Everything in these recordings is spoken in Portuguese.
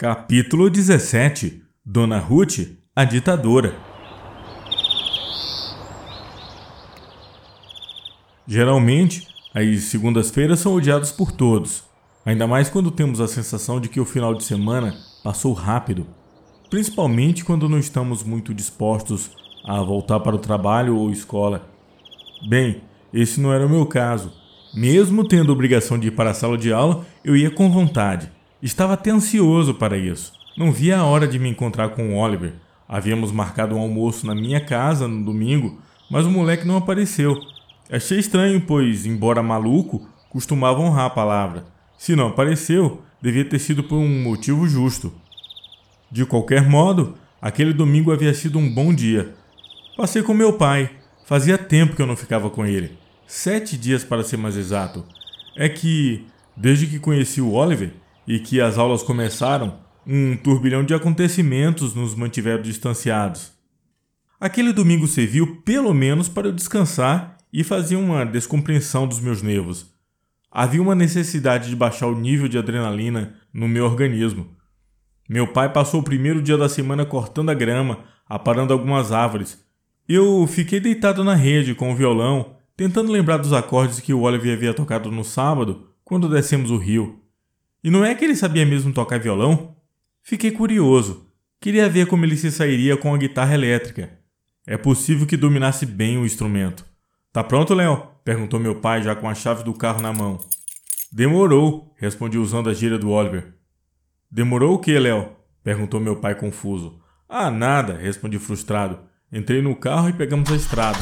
Capítulo 17 Dona Ruth, a ditadora. Geralmente, as segundas-feiras são odiadas por todos, ainda mais quando temos a sensação de que o final de semana passou rápido, principalmente quando não estamos muito dispostos a voltar para o trabalho ou escola. Bem, esse não era o meu caso. Mesmo tendo obrigação de ir para a sala de aula, eu ia com vontade. Estava até ansioso para isso. Não via a hora de me encontrar com o Oliver. Havíamos marcado um almoço na minha casa no domingo, mas o moleque não apareceu. Achei estranho, pois, embora maluco, costumava honrar a palavra. Se não apareceu, devia ter sido por um motivo justo. De qualquer modo, aquele domingo havia sido um bom dia. Passei com meu pai. Fazia tempo que eu não ficava com ele. Sete dias para ser mais exato. É que, desde que conheci o Oliver, e que as aulas começaram, um turbilhão de acontecimentos nos mantiveram distanciados. Aquele domingo serviu pelo menos para eu descansar e fazer uma descompreensão dos meus nervos. Havia uma necessidade de baixar o nível de adrenalina no meu organismo. Meu pai passou o primeiro dia da semana cortando a grama, aparando algumas árvores. Eu fiquei deitado na rede com o violão, tentando lembrar dos acordes que o Oliver havia tocado no sábado, quando descemos o rio. E não é que ele sabia mesmo tocar violão? Fiquei curioso. Queria ver como ele se sairia com a guitarra elétrica. É possível que dominasse bem o instrumento. Tá pronto, Léo? perguntou meu pai já com a chave do carro na mão. Demorou, respondi usando a gíria do Oliver. Demorou o que, Léo? perguntou meu pai confuso. Ah, nada, respondi frustrado. Entrei no carro e pegamos a estrada.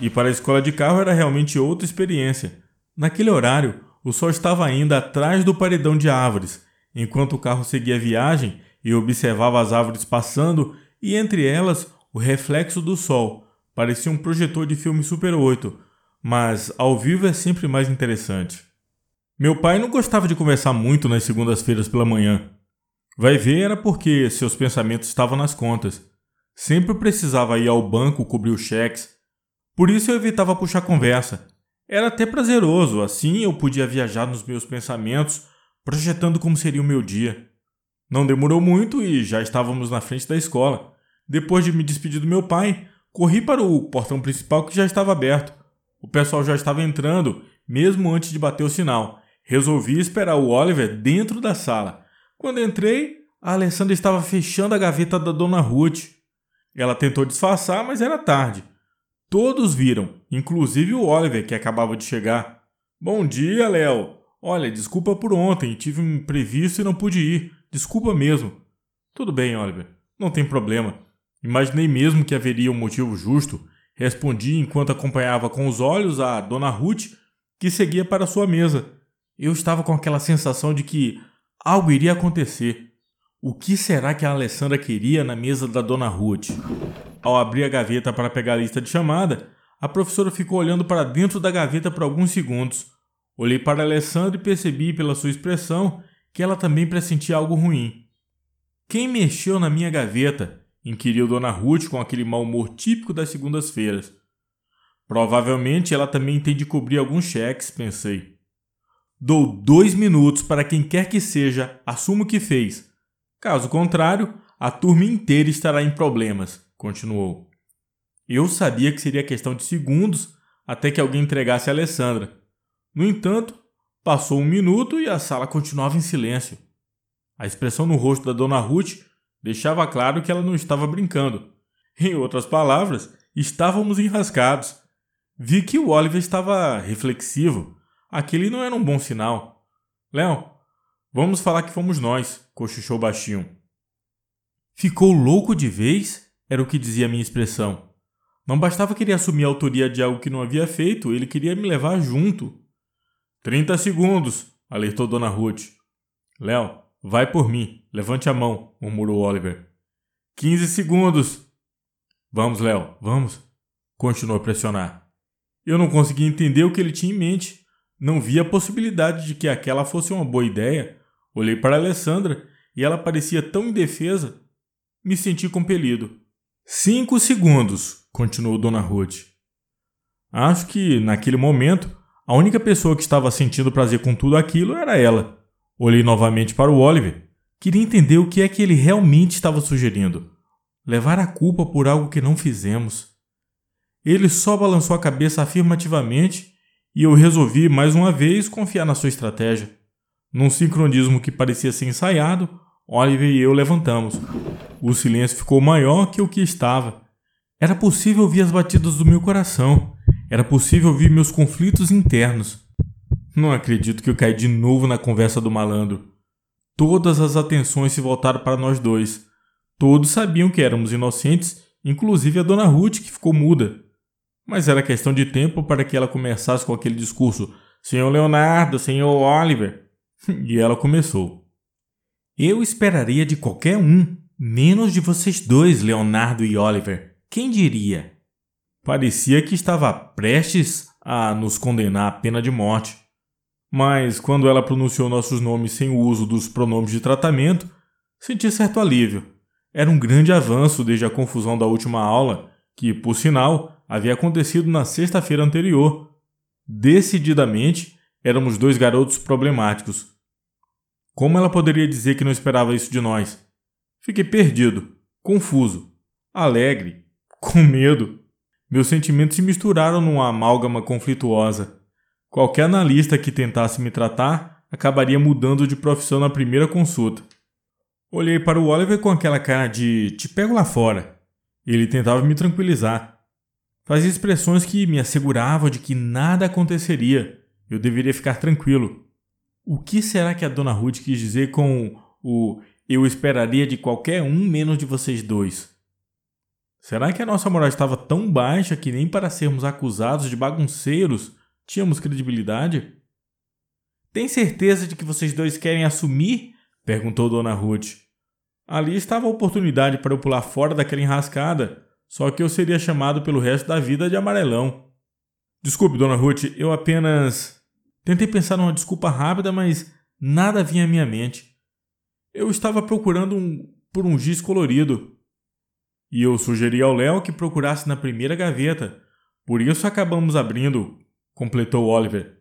E para a escola de carro era realmente outra experiência. Naquele horário, o sol estava ainda atrás do paredão de árvores. Enquanto o carro seguia a viagem, eu observava as árvores passando e entre elas o reflexo do sol. Parecia um projetor de filme Super 8, mas ao vivo é sempre mais interessante. Meu pai não gostava de conversar muito nas segundas-feiras pela manhã. Vai ver era porque seus pensamentos estavam nas contas. Sempre precisava ir ao banco cobrir os cheques, por isso eu evitava puxar conversa. Era até prazeroso, assim eu podia viajar nos meus pensamentos, projetando como seria o meu dia. Não demorou muito e já estávamos na frente da escola. Depois de me despedir do meu pai, corri para o portão principal que já estava aberto. O pessoal já estava entrando, mesmo antes de bater o sinal. Resolvi esperar o Oliver dentro da sala. Quando entrei, a Alessandra estava fechando a gaveta da dona Ruth. Ela tentou disfarçar, mas era tarde. Todos viram, inclusive o Oliver, que acabava de chegar. Bom dia, Léo. Olha, desculpa por ontem, tive um imprevisto e não pude ir. Desculpa mesmo. Tudo bem, Oliver. Não tem problema. Imaginei mesmo que haveria um motivo justo. Respondi enquanto acompanhava com os olhos a Dona Ruth, que seguia para sua mesa. Eu estava com aquela sensação de que algo iria acontecer. O que será que a Alessandra queria na mesa da Dona Ruth? Ao abrir a gaveta para pegar a lista de chamada, a professora ficou olhando para dentro da gaveta por alguns segundos. Olhei para Alessandra e percebi pela sua expressão que ela também pressentia algo ruim. Quem mexeu na minha gaveta? inquiriu Dona Ruth com aquele mau humor típico das segundas-feiras. Provavelmente ela também tem de cobrir alguns cheques, pensei. Dou dois minutos para quem quer que seja, assuma o que fez. Caso contrário, a turma inteira estará em problemas continuou. Eu sabia que seria questão de segundos até que alguém entregasse a Alessandra. No entanto, passou um minuto e a sala continuava em silêncio. A expressão no rosto da dona Ruth deixava claro que ela não estava brincando. Em outras palavras, estávamos enrascados. Vi que o Oliver estava reflexivo. Aquele não era um bom sinal. Léo, vamos falar que fomos nós, cochichou baixinho. Ficou louco de vez? Era o que dizia a minha expressão. Não bastava querer assumir a autoria de algo que não havia feito, ele queria me levar junto. Trinta segundos, alertou Dona Ruth. Léo, vai por mim. Levante a mão, murmurou Oliver. Quinze segundos. Vamos, Léo, vamos. Continuou a pressionar. Eu não conseguia entender o que ele tinha em mente. Não via a possibilidade de que aquela fosse uma boa ideia. Olhei para Alessandra e ela parecia tão indefesa. Me senti compelido. Cinco segundos, continuou Dona Ruth. Acho que, naquele momento, A única pessoa que estava sentindo prazer com tudo aquilo era ela. Olhei novamente para o Oliver. Queria entender o que é que ele realmente estava sugerindo. Levar a culpa por algo que não fizemos. Ele só balançou a cabeça afirmativamente e eu resolvi mais uma vez confiar na sua estratégia. Num sincronismo que parecia ser ensaiado, Oliver e eu levantamos. O silêncio ficou maior que o que estava. Era possível ouvir as batidas do meu coração. Era possível ouvir meus conflitos internos. Não acredito que eu caí de novo na conversa do malandro. Todas as atenções se voltaram para nós dois. Todos sabiam que éramos inocentes, inclusive a dona Ruth, que ficou muda. Mas era questão de tempo para que ela começasse com aquele discurso: Senhor Leonardo, senhor Oliver. E ela começou. Eu esperaria de qualquer um, menos de vocês dois, Leonardo e Oliver. Quem diria? Parecia que estava prestes a nos condenar à pena de morte. Mas quando ela pronunciou nossos nomes sem o uso dos pronomes de tratamento, senti certo alívio. Era um grande avanço desde a confusão da última aula, que, por sinal, havia acontecido na sexta-feira anterior. Decididamente, éramos dois garotos problemáticos. Como ela poderia dizer que não esperava isso de nós? Fiquei perdido, confuso, alegre, com medo. Meus sentimentos se misturaram numa amálgama conflituosa. Qualquer analista que tentasse me tratar acabaria mudando de profissão na primeira consulta. Olhei para o Oliver com aquela cara de te pego lá fora. Ele tentava me tranquilizar. Fazia expressões que me asseguravam de que nada aconteceria. Eu deveria ficar tranquilo. O que será que a dona Ruth quis dizer com o eu esperaria de qualquer um menos de vocês dois? Será que a nossa moral estava tão baixa que nem para sermos acusados de bagunceiros Tínhamos credibilidade? Tem certeza de que vocês dois querem assumir? perguntou Dona Ruth. Ali estava a oportunidade para eu pular fora daquela enrascada, só que eu seria chamado pelo resto da vida de amarelão. Desculpe, Dona Ruth, eu apenas. Tentei pensar numa desculpa rápida, mas nada vinha à minha mente. Eu estava procurando um... por um giz colorido. E eu sugeri ao Léo que procurasse na primeira gaveta. Por isso acabamos abrindo, completou Oliver.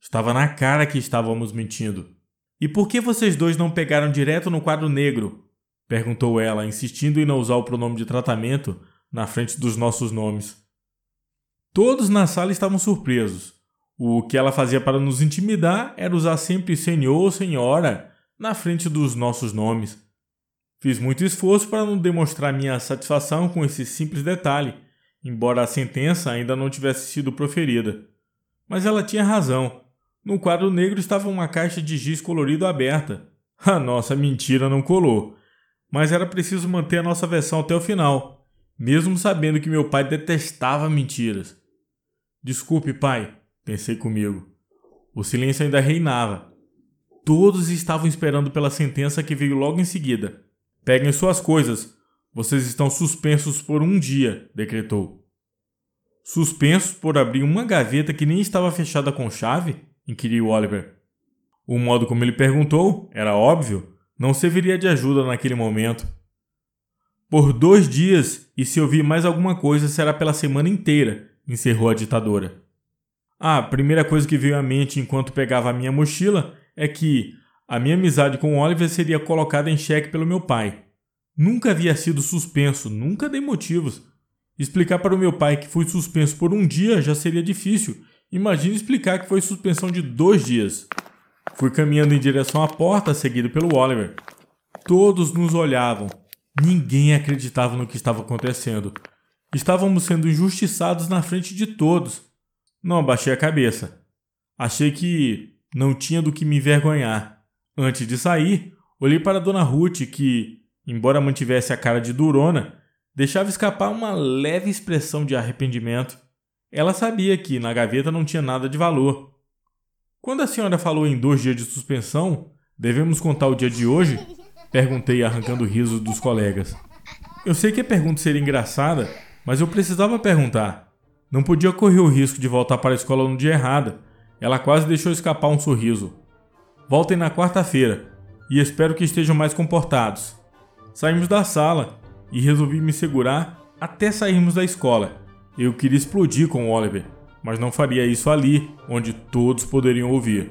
Estava na cara que estávamos mentindo. E por que vocês dois não pegaram direto no quadro negro? perguntou ela, insistindo em não usar o pronome de tratamento na frente dos nossos nomes. Todos na sala estavam surpresos. O que ela fazia para nos intimidar era usar sempre senhor ou senhora na frente dos nossos nomes. Fiz muito esforço para não demonstrar minha satisfação com esse simples detalhe, embora a sentença ainda não tivesse sido proferida. Mas ela tinha razão. No quadro negro estava uma caixa de giz colorido aberta. A nossa mentira não colou. Mas era preciso manter a nossa versão até o final, mesmo sabendo que meu pai detestava mentiras. Desculpe, pai, pensei comigo. O silêncio ainda reinava. Todos estavam esperando pela sentença que veio logo em seguida. Peguem suas coisas. Vocês estão suspensos por um dia, decretou. Suspenso por abrir uma gaveta que nem estava fechada com chave? inquiriu Oliver. O modo como ele perguntou era óbvio, não serviria de ajuda naquele momento. Por dois dias, e se ouvir mais alguma coisa será pela semana inteira, encerrou a ditadora. A primeira coisa que veio à mente enquanto pegava a minha mochila é que a minha amizade com Oliver seria colocada em xeque pelo meu pai. Nunca havia sido suspenso, nunca dei motivos. Explicar para o meu pai que fui suspenso por um dia já seria difícil. Imagine explicar que foi suspensão de dois dias. Fui caminhando em direção à porta, seguido pelo Oliver. Todos nos olhavam. Ninguém acreditava no que estava acontecendo. Estávamos sendo injustiçados na frente de todos. Não abaixei a cabeça. Achei que não tinha do que me envergonhar. Antes de sair, olhei para Dona Ruth, que, embora mantivesse a cara de durona, deixava escapar uma leve expressão de arrependimento. Ela sabia que na gaveta não tinha nada de valor. Quando a senhora falou em dois dias de suspensão, devemos contar o dia de hoje? Perguntei, arrancando riso dos colegas. Eu sei que a pergunta seria engraçada, mas eu precisava perguntar. Não podia correr o risco de voltar para a escola no dia errado. Ela quase deixou escapar um sorriso. Voltem na quarta-feira e espero que estejam mais comportados. Saímos da sala e resolvi me segurar até sairmos da escola. Eu queria explodir com Oliver. mas não faria isso ali, onde todos poderiam ouvir.